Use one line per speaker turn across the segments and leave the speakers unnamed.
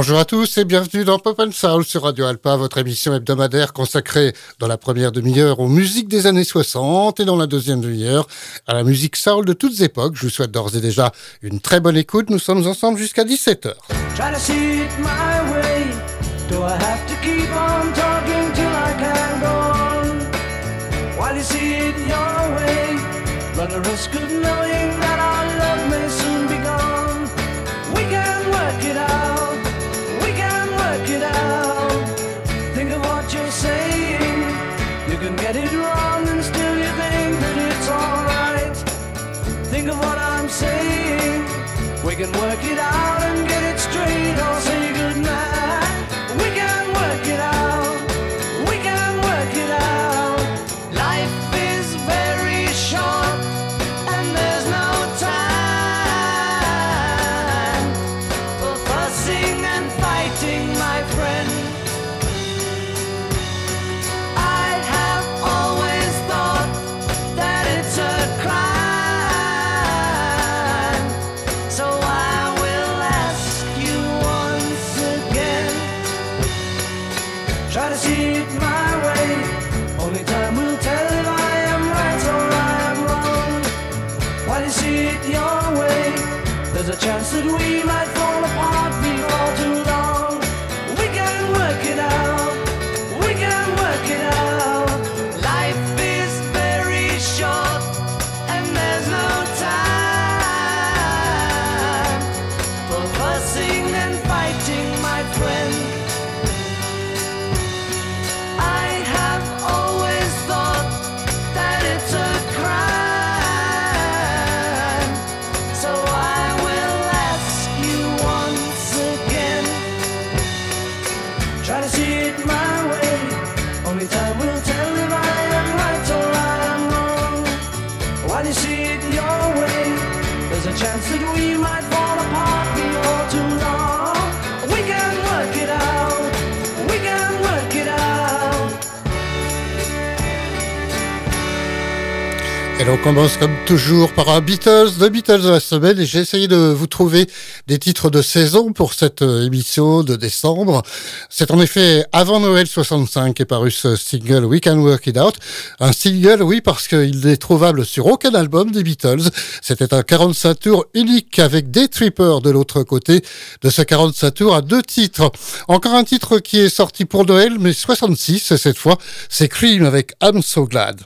Bonjour à tous et bienvenue dans Pop and Soul sur Radio Alpa, votre émission hebdomadaire consacrée dans la première demi-heure aux musiques des années 60 et dans la deuxième demi-heure à la musique soul de toutes époques. Je vous souhaite d'ores et déjà une très bonne écoute. Nous sommes ensemble jusqu'à 17h.
think of what I'm saying. We can work it out.
Commence comme toujours par un Beatles, The Beatles de la semaine, et j'ai essayé de vous trouver des titres de saison pour cette euh, émission de décembre. C'est en effet avant Noël 65 qu'est paru ce single We Can Work It Out. Un single, oui, parce qu'il n'est trouvable sur aucun album des Beatles. C'était un 45 tours unique avec des trippers de l'autre côté de ce 45 tours à deux titres. Encore un titre qui est sorti pour Noël, mais 66 cette fois, c'est Cream avec I'm So Glad.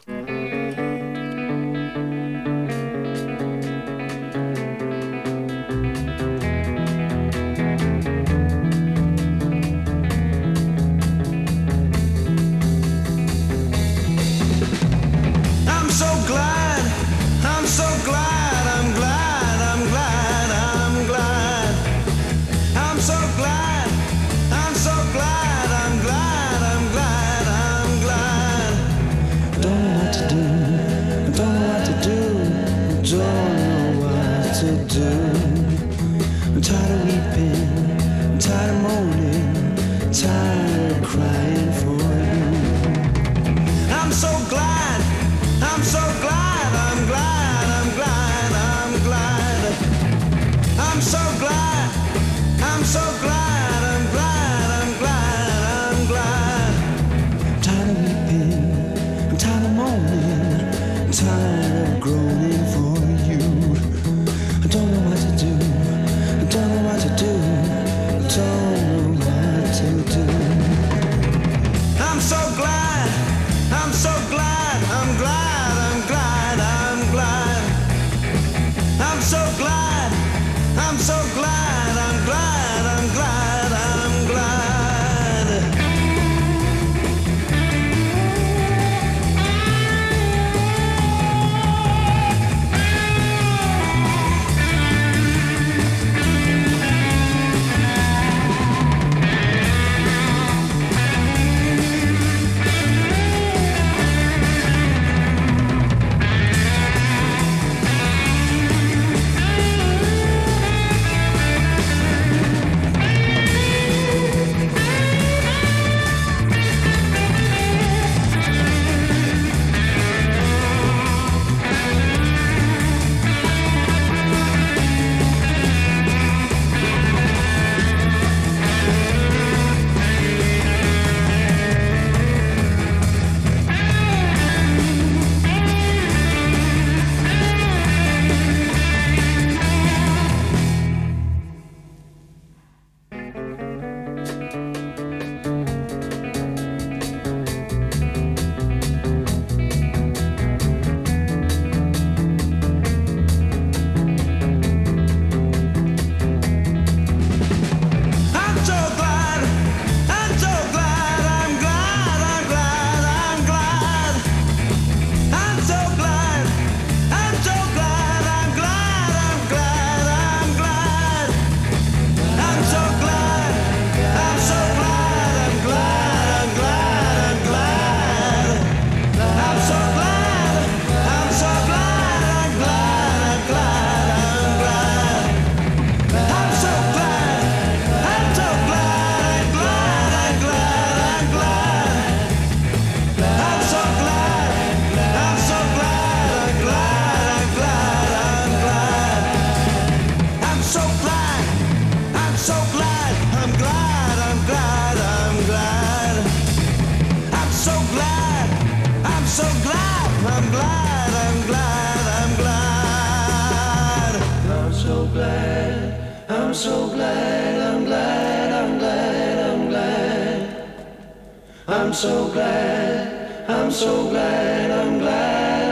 so glad, I'm so glad, I'm glad.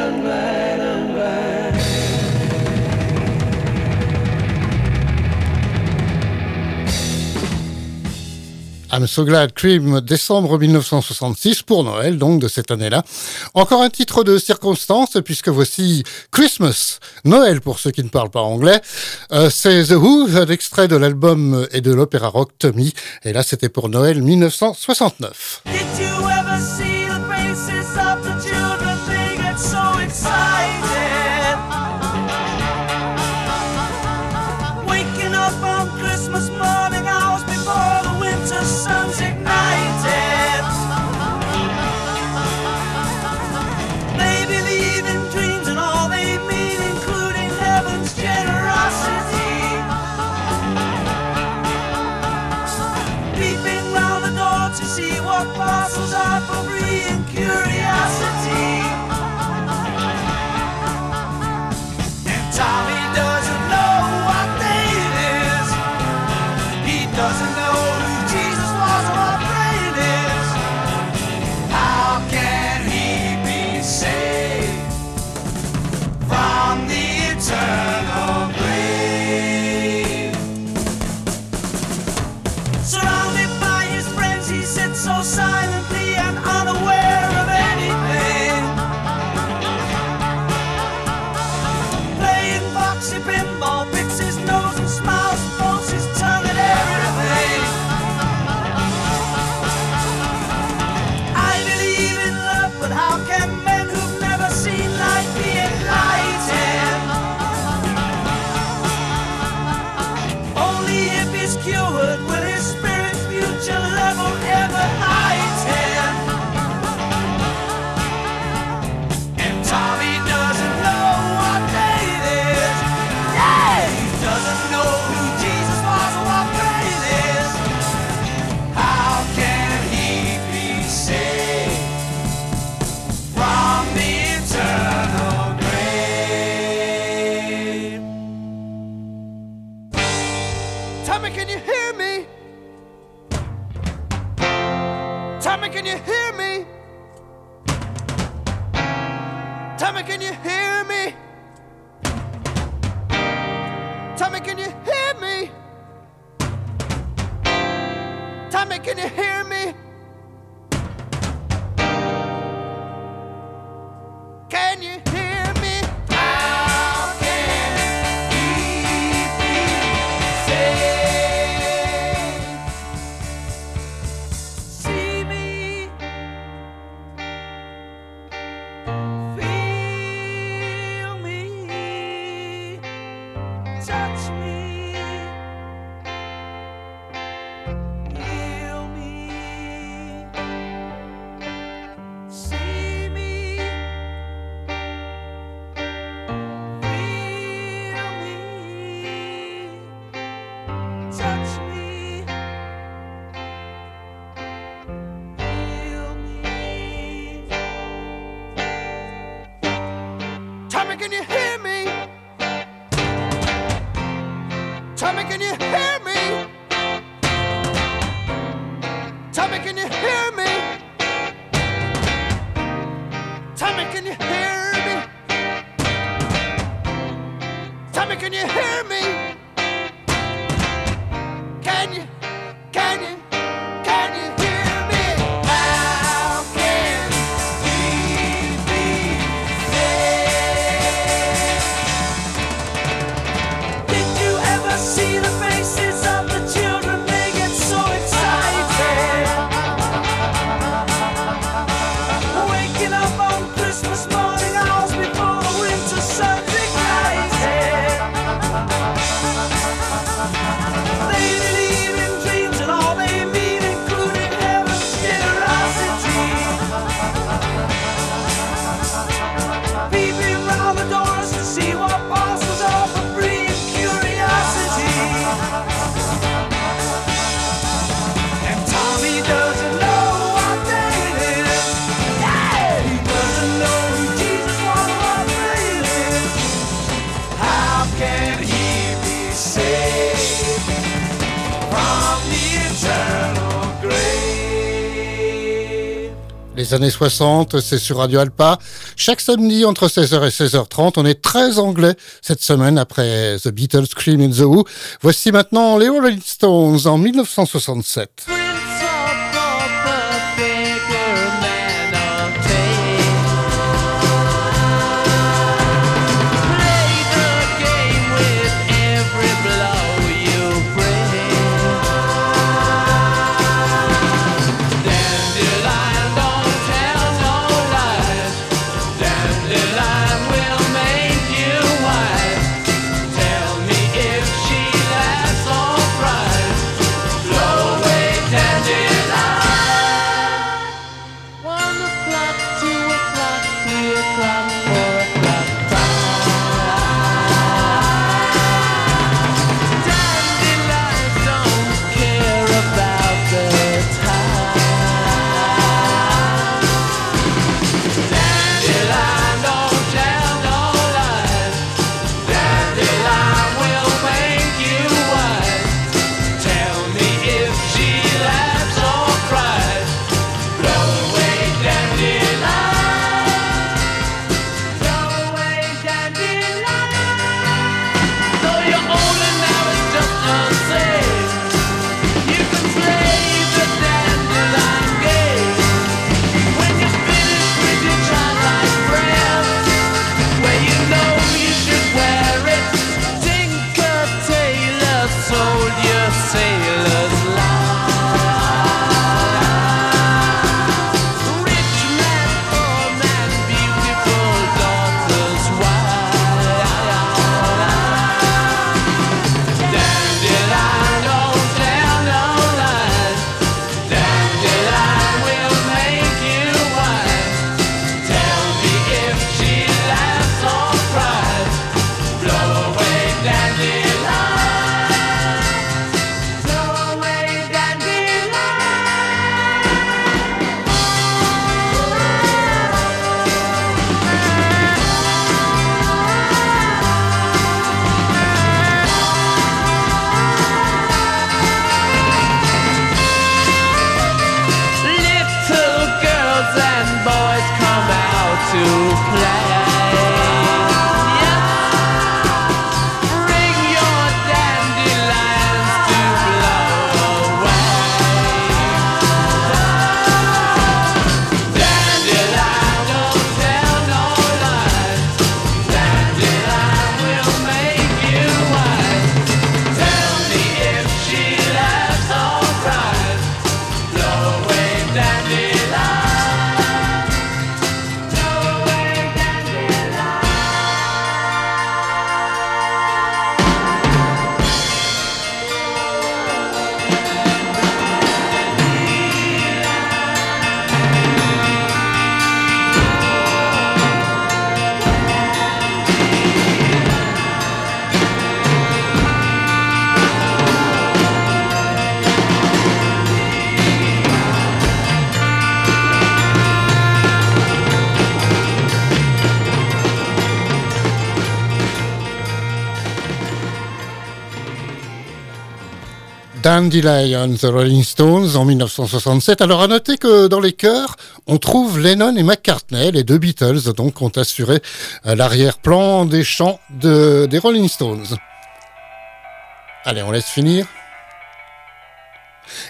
I'm So Glad Cream, décembre 1966, pour Noël, donc de cette année-là. Encore un titre de circonstance, puisque voici Christmas, Noël pour ceux qui ne parlent pas anglais. Euh, c'est The Who, l'extrait de l'album et de l'opéra rock Tommy. Et là, c'était pour Noël 1969.
Années 60, c'est sur Radio Alpa. Chaque samedi entre 16h et 16h30, on est très anglais cette semaine après The Beatles Scream in the Who. Voici maintenant les Rolling Stones en 1967. Dandelion, The Rolling Stones en 1967. Alors à noter que dans les chœurs, on trouve Lennon et McCartney, les deux Beatles, donc ont assuré euh, l'arrière-plan des chants de, des Rolling Stones. Allez, on laisse finir.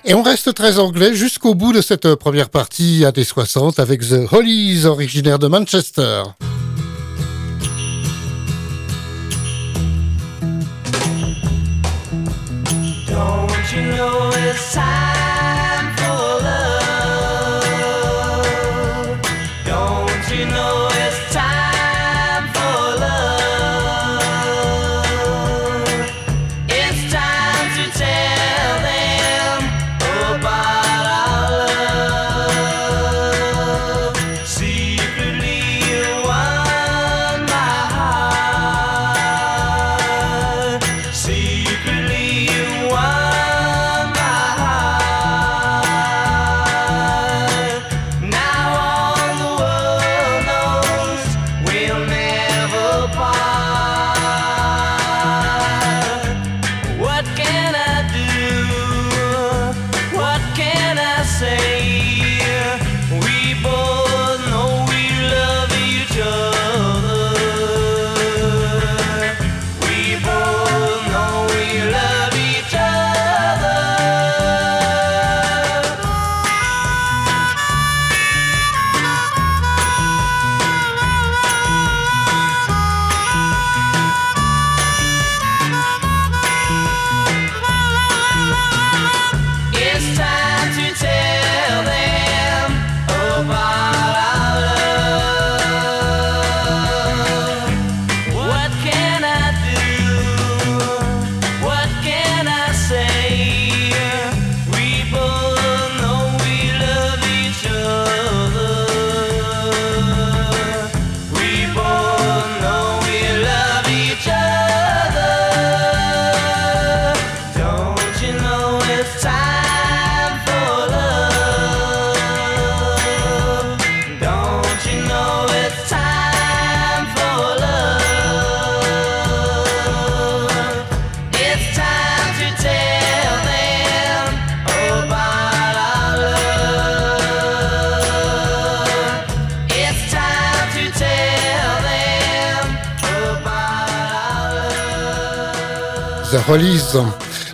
Et on reste très anglais jusqu'au bout de cette première partie à des 60 avec The Hollies, originaire de Manchester.
side.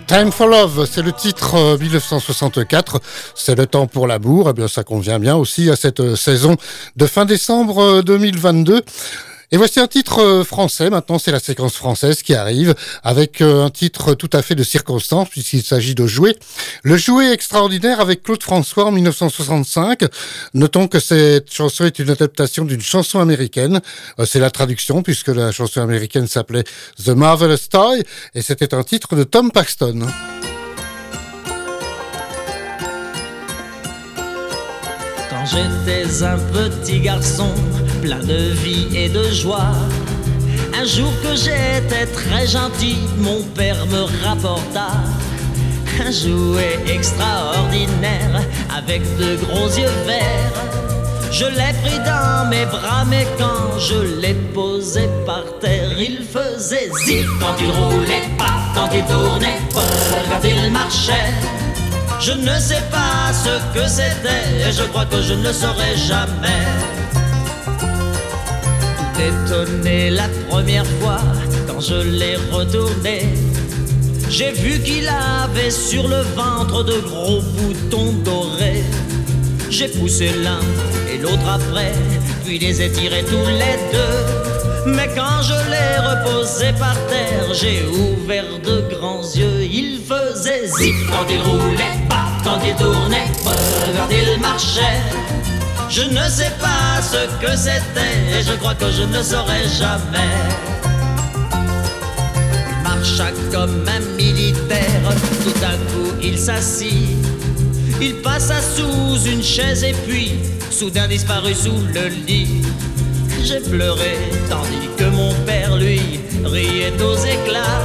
Time for Love,
c'est le titre 1964. Euh, c'est le temps pour l'amour. Eh bien, ça convient bien aussi à cette euh, saison de fin décembre 2022. Et voici un titre euh, français. Maintenant, c'est la séquence française qui arrive avec euh, un titre tout à fait de circonstance puisqu'il s'agit de jouer. Le jouet extraordinaire avec Claude François en 1965. Notons que cette chanson est une adaptation d'une chanson américaine. Euh, c'est la traduction puisque la chanson américaine s'appelait The Marvelous Toy et c'était un titre de Tom Paxton.
Quand j'étais un petit garçon, plein de vie et de joie. Un jour que j'étais très gentil, mon père me rapporta un jouet extraordinaire avec de gros yeux verts. Je l'ai pris dans mes bras, mais quand je l'ai posé par terre, il faisait zip quand il roulait, pas quand il tournait, quand il marchait. Je ne sais pas ce que c'était, et je crois que je ne le saurai jamais étonné la première fois quand je l'ai retourné. J'ai vu qu'il avait sur le ventre de gros boutons dorés. J'ai poussé l'un et l'autre après, puis les ai tous les deux. Mais quand je l'ai reposé par terre, j'ai ouvert de grands yeux. Il faisait zip quand il roulait, pas quand il tournait, quand il marchait. Je ne sais pas ce que c'était et je crois que je ne saurais jamais. Il marcha comme un militaire, tout à coup il s'assit. Il passa sous une chaise et puis soudain disparut sous le lit. J'ai pleuré tandis que mon père lui riait aux éclats.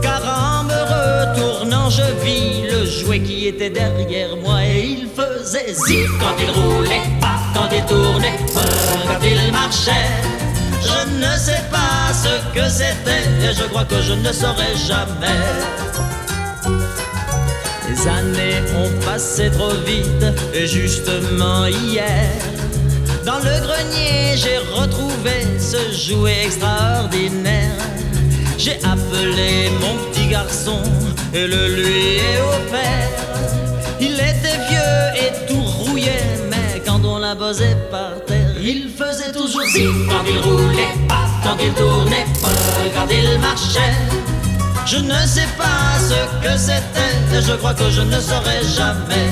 Car en me retournant, je vis jouet qui était derrière moi et il faisait zip quand il roulait, pas quand il tournait, quand il marchait. Je ne sais pas ce que c'était et je crois que je ne saurais jamais. Les années ont passé trop vite et justement hier, dans le grenier, j'ai retrouvé ce jouet extraordinaire. J'ai appelé mon petit garçon et le lui ai offert. Il était vieux et tout rouillé, mais quand on l'a posé par terre, il faisait toujours zip quand il roulait, pas quand il tournait, pas quand il marchait. Je ne sais pas ce que c'était, je crois que je ne saurais jamais.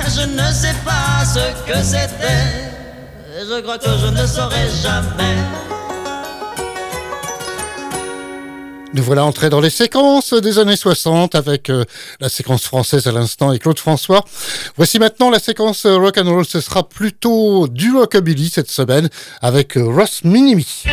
Je ne sais pas ce que c'était, je crois que je ne saurais jamais.
Nous voilà entrés dans les séquences des années 60 avec euh, la séquence française à l'instant et Claude François. Voici maintenant la séquence euh, rock and roll. Ce sera plutôt du rockabilly cette semaine avec euh, Ross Minimi.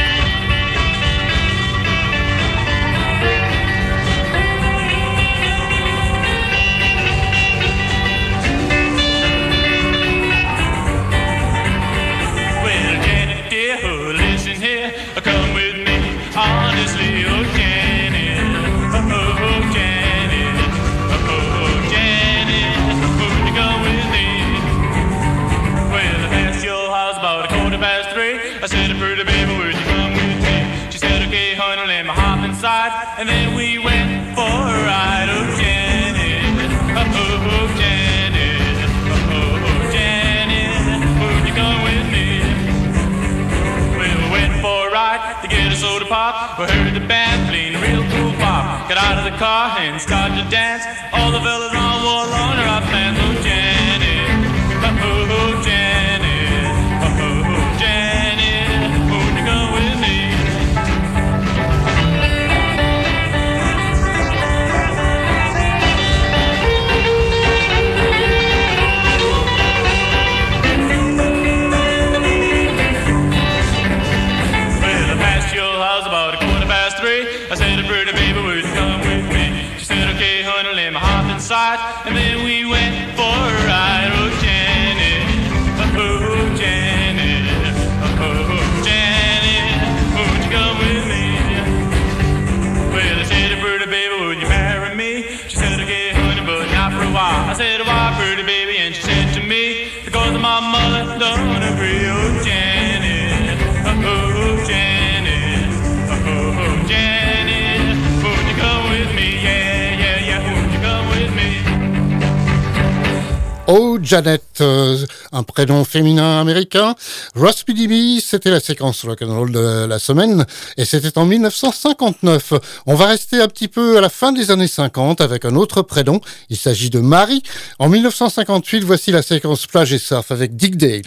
Oh Janet,
euh, un prénom féminin américain. Ross PDB, c'était la séquence rock'n'roll de la semaine et c'était en 1959. On va rester un petit peu à la fin des années 50 avec un autre prénom. Il s'agit de Marie. En 1958, voici la séquence plage et surf avec Dick Dale.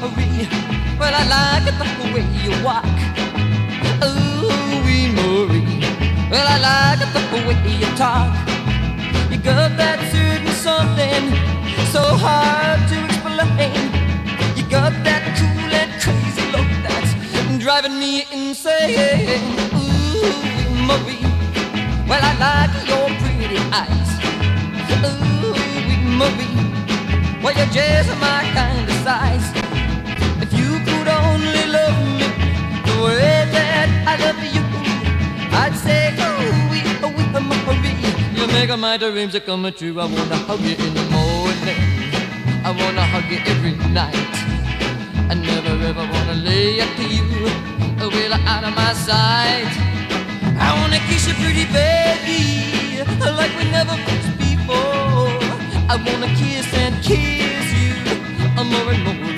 Marie. Well, I like the way you walk. Ooh, wee Marie. Well, I like the way you talk. You got that certain something so hard to explain. You got that cool and crazy look that's driving me insane. Ooh, Marie. Well, I like your pretty eyes. Ooh, Marie. Well, you're just my kind of size. That I love you, I'd say, we, oh, we, oh, Marie. You make my dreams come true. I wanna hug you in the morning. I wanna hug you every night. I never ever wanna lay up to you, well out of my sight. I wanna kiss you, pretty baby, like we never kissed before. I wanna kiss and kiss you, more and more.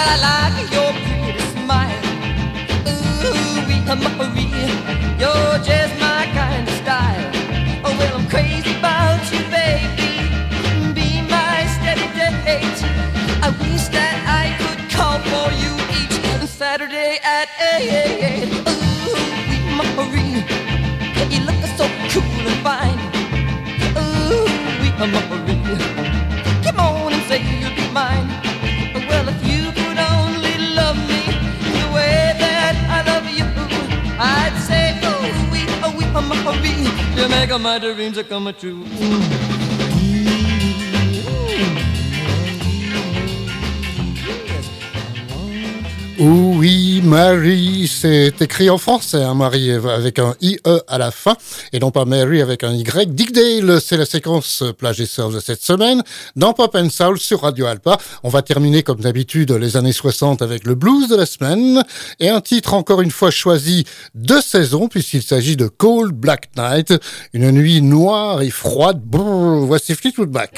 Well I like your Jamaica, my dreams are coming
true. Mary, c'est écrit en français, hein, Marie, avec un IE à la fin, et non pas Mary avec un Y. Dick Dale, c'est la séquence plage et surf de cette semaine, dans Pop and Soul sur Radio Alpa. On va terminer, comme d'habitude, les années 60 avec le blues de la semaine, et un titre encore une fois choisi de saison, puisqu'il s'agit de Cold Black Night, une nuit noire et froide. Brrr, voici Fleetwood Mac.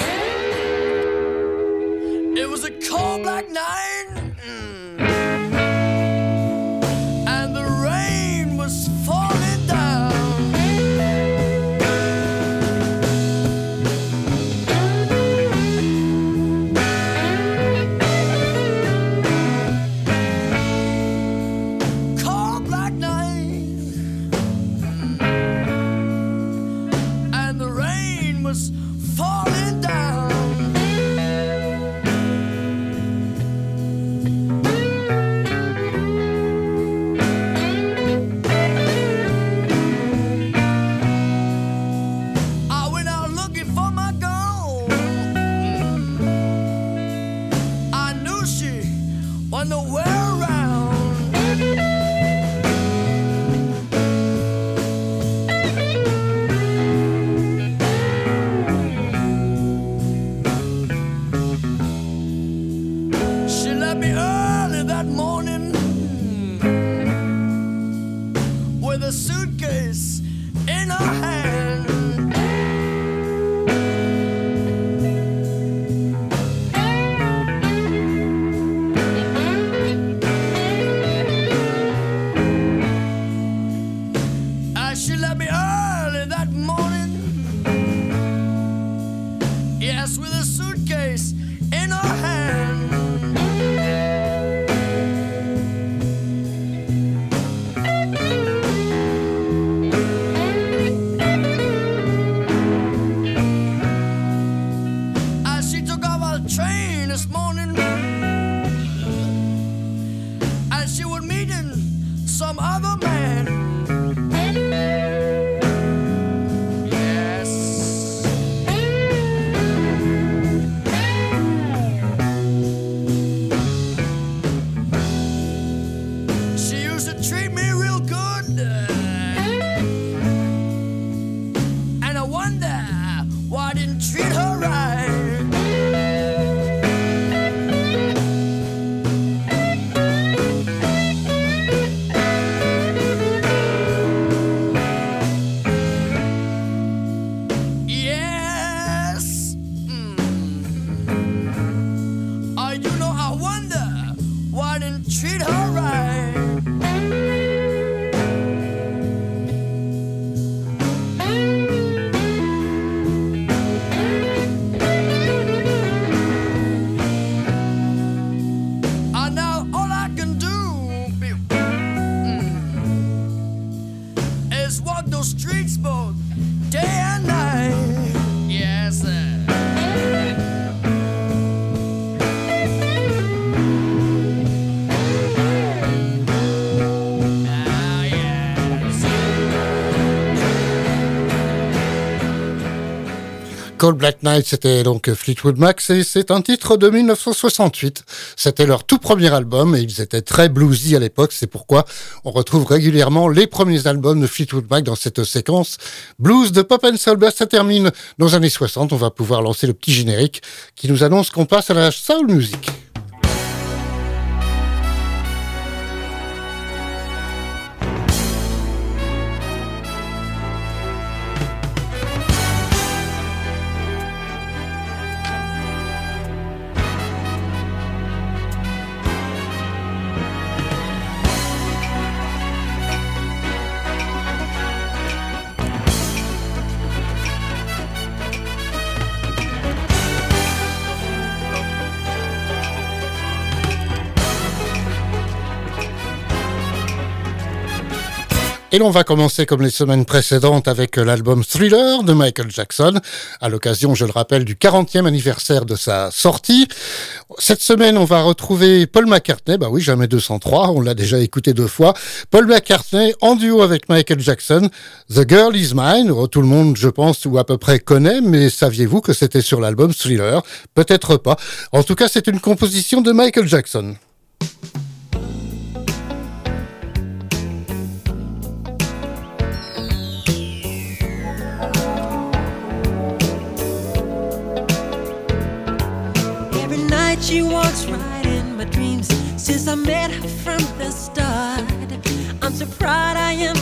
Falling down. Cold Black Night,
c'était donc Fleetwood Mac et c'est un titre de 1968. C'était leur tout premier album et ils étaient très bluesy à l'époque. C'est pourquoi on retrouve régulièrement les premiers albums de Fleetwood Mac dans cette séquence blues de pop and soul. Ben, ça termine nos années 60. On va pouvoir lancer le petit générique qui nous annonce qu'on passe à la soul music. Et l'on va commencer comme les semaines précédentes avec l'album Thriller de Michael Jackson, à l'occasion, je le rappelle, du 40e anniversaire de sa sortie. Cette semaine, on va retrouver Paul McCartney, bah oui, jamais 203, on l'a déjà écouté deux fois. Paul McCartney en duo avec Michael Jackson, The Girl Is Mine, oh, tout le monde, je pense, ou à peu près connaît, mais saviez-vous que c'était sur l'album Thriller? Peut-être pas. En tout cas, c'est une composition de Michael Jackson.
She walks right in my dreams since I met her from the start. I'm so proud I am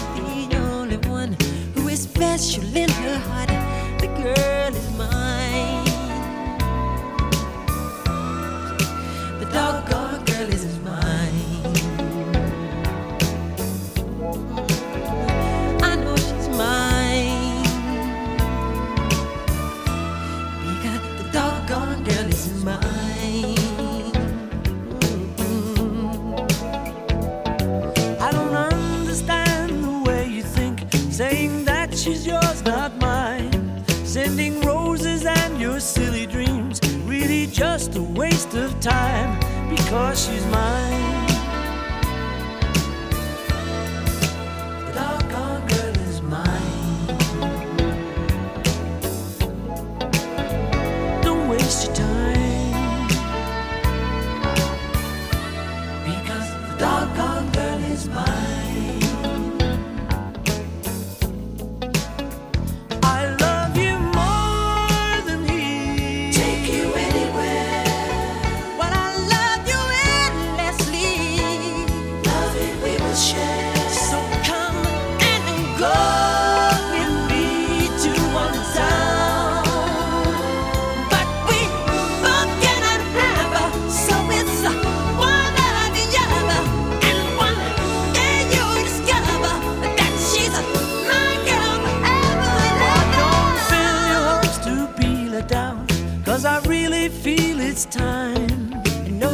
the only one who is special in her heart. The girl is mine. The doggone
not mine. Sending roses and your silly dreams, really just a waste of time because she's mine.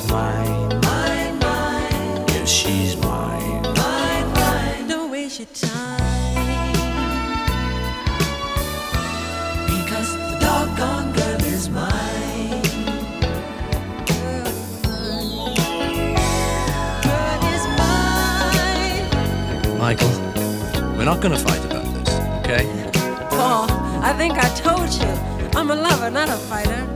Is mine. Mine, mine.
She's mine.
Mine,
mine. Don't waste your time.
Because the doggone girl is mine.
Girl mine. Girl is mine.
Michael, we're not going to fight about this, okay?
Paul, I think I told you. I'm a lover, not a fighter.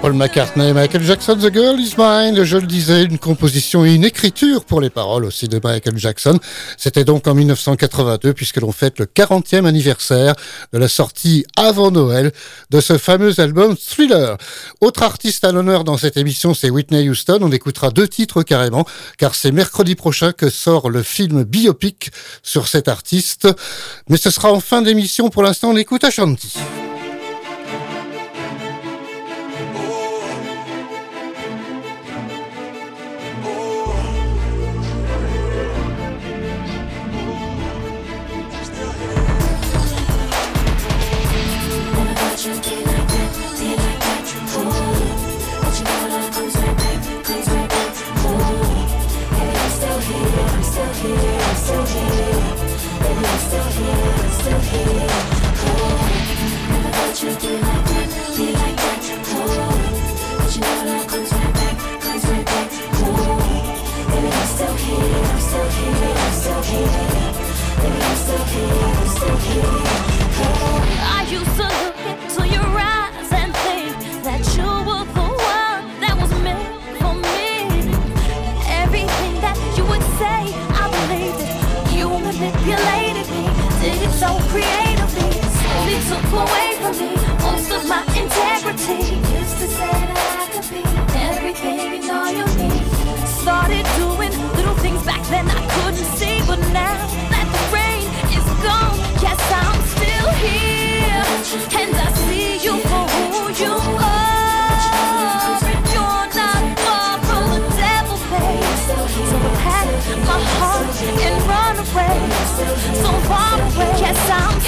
Paul McCartney, Michael Jackson, The Girl Is Mine, je le disais, une composition et une écriture pour les paroles aussi de Michael Jackson. C'était donc en 1982 puisque l'on fête le 40e anniversaire de la sortie avant Noël de ce fameux album Thriller. Autre artiste à l'honneur dans cette émission, c'est Whitney Houston. On écoutera deux titres carrément car c'est mercredi prochain que sort le film biopic sur cet artiste. Mais ce sera en fin d'émission. Pour l'instant, on écoute Ashanti.
So took away from me most of my integrity. Used to say I could be everything and all you need. Started doing little things back then I couldn't see, but now that the rain is gone, yes I'm still here, and I see you for who you are. You're not far from the. So my heart and run away, so far away.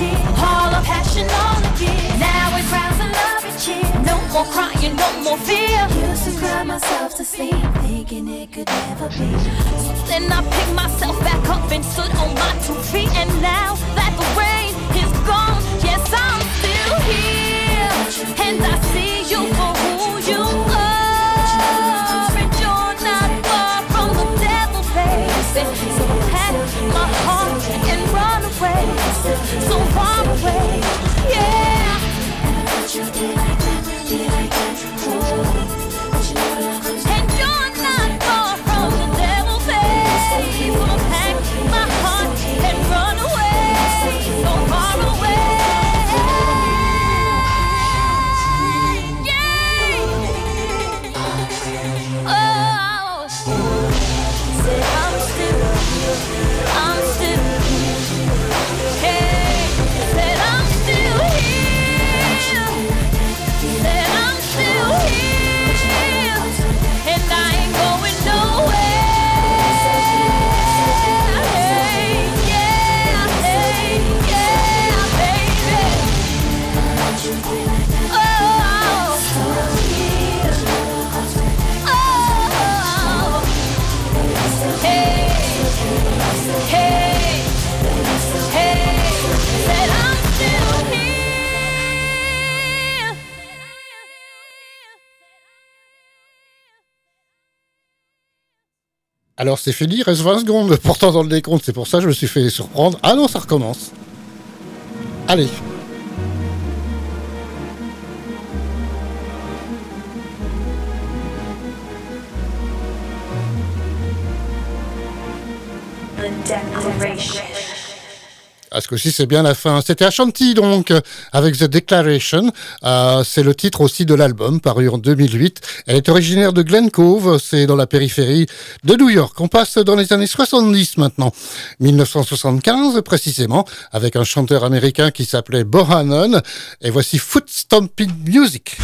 tears, all of passion, all the gear. Now it crowds and love and cheer. No more crying, no more fear. Used to cry myself to sleep, thinking it could never be. So then I picked myself back up and stood on my two feet. And now that the rain is gone, yes, I'm still here. And I see you for who you
Alors c'est fini, reste 20 secondes pourtant dans le décompte, c'est pour ça que je me suis fait surprendre. Ah non, ça recommence. Allez. Ah, ce coup-ci, c'est bien la fin. C'était Ashanti, donc, avec The Declaration. Euh, c'est le titre aussi de l'album, paru en 2008. Elle est originaire de Glen Cove, c'est dans la périphérie de New York. On passe dans les années 70 maintenant. 1975, précisément, avec un chanteur américain qui s'appelait Bohannon. Et voici Foot Stomping Music.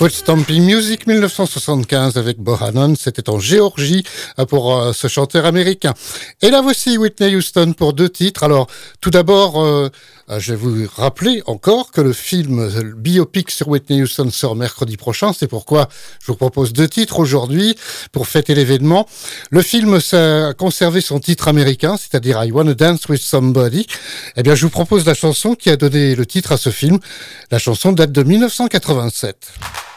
Foot
Stomping Music 1975 avec Bohannon, c'était en Géorgie euh, pour euh, ce chanteur américain. Et là voici Whitney Houston pour deux titres. Alors tout d'abord, euh, je vais vous rappeler encore que le film le biopic sur Whitney Houston sort mercredi prochain. C'est pourquoi je vous propose deux titres aujourd'hui pour fêter l'événement. Le film a conservé son titre américain, c'est-à-dire I Wanna Dance with Somebody. Eh bien, je vous propose la chanson qui a donné le titre à ce film. La chanson date de 1987.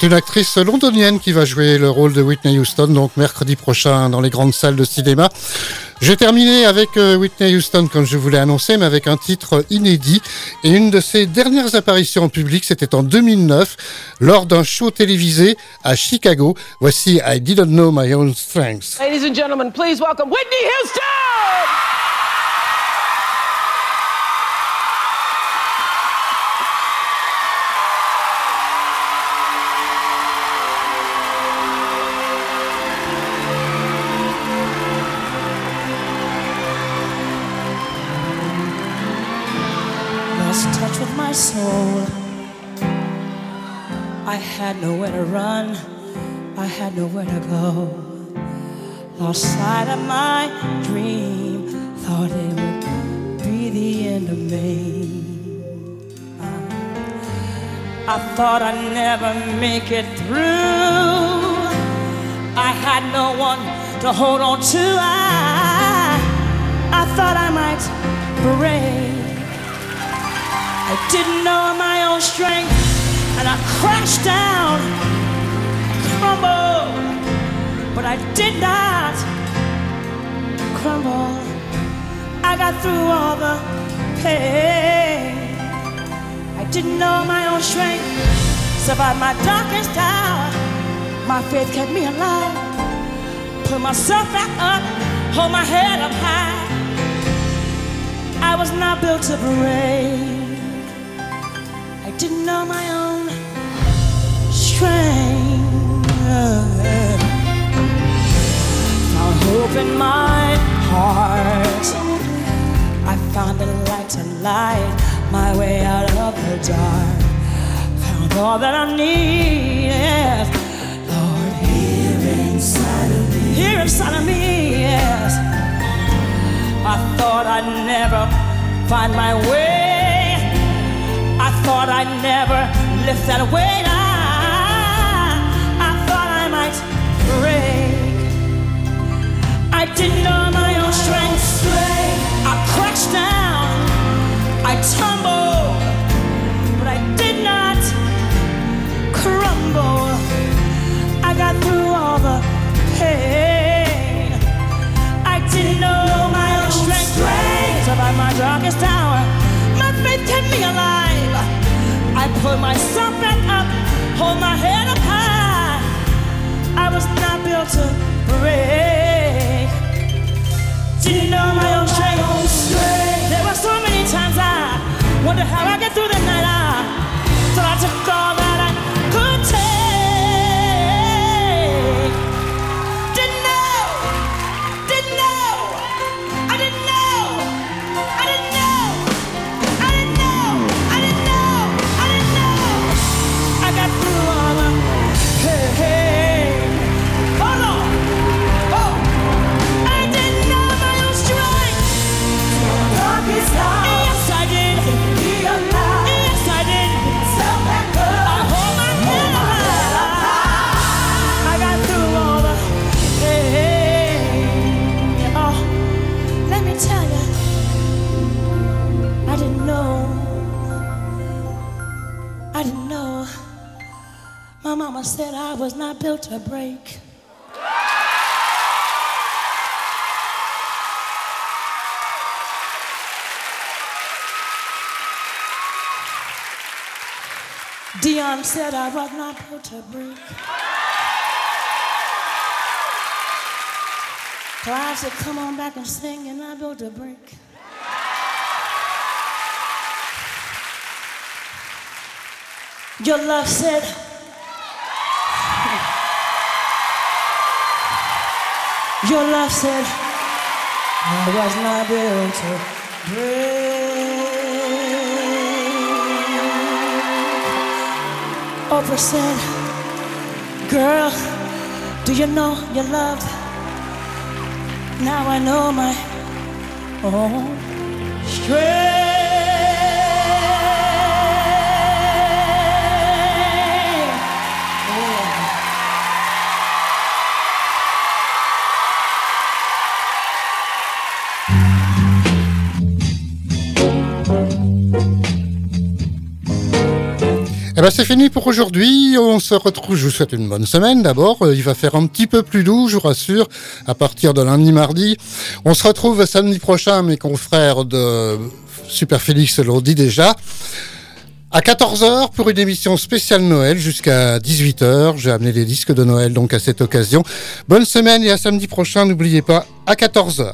C'est une actrice londonienne qui va jouer le rôle de Whitney Houston, donc mercredi prochain dans les grandes salles de cinéma. J'ai terminé avec euh, Whitney Houston comme je vous l'ai annoncé, mais avec un titre inédit. Et une de ses dernières apparitions en public, c'était en 2009, lors d'un show télévisé à Chicago. Voici I Didn't Know My Own Strength.
Ladies and gentlemen, please welcome Whitney Houston!
Had nowhere to run, I had nowhere to go. Lost sight of my dream, thought it would be the end of me. I thought I'd never make it through. I had no one to hold on to. I, I thought I might break. I didn't know my own strength, and I crashed down, crumbled, but I did not crumble. I got through all the pain. I didn't know my own strength, survived my darkest hour. My faith kept me alive. Put myself back up, hold my head up high. I was not built to break. I didn't know my own hope in my heart. I found light to light my way out of the dark. Found all that I need. Lord, here inside of me. Here inside of me, yes. I thought I'd never find my way. I thought I'd never lift that weight. Break. I didn't know my own strength. I crashed down. I tumbled, but I did not crumble. I got through all the pain. I didn't know my own strength. Survived my darkest hour. My faith kept me alive. I pulled myself back up, hold my head up high. Was not built to break. Didn't know my own strength. There were so many times I wonder how I get through the night. I thought I took all that I I to break. Clive said, come on back and sing, you're not built to break. Your love said, Your love said, I was not built to break. Oprah said, Girl, do you know you're loved? Now I know my own strength.
C'est fini pour aujourd'hui. On se retrouve. Je vous souhaite une bonne semaine d'abord. Euh, Il va faire un petit peu plus doux, je vous rassure, à partir de lundi, mardi. On se retrouve samedi prochain, mes confrères de Super Félix l'ont dit déjà. À 14h pour une émission spéciale Noël jusqu'à 18h. J'ai amené les disques de Noël donc à cette occasion. Bonne semaine et à samedi prochain. N'oubliez pas à 14h.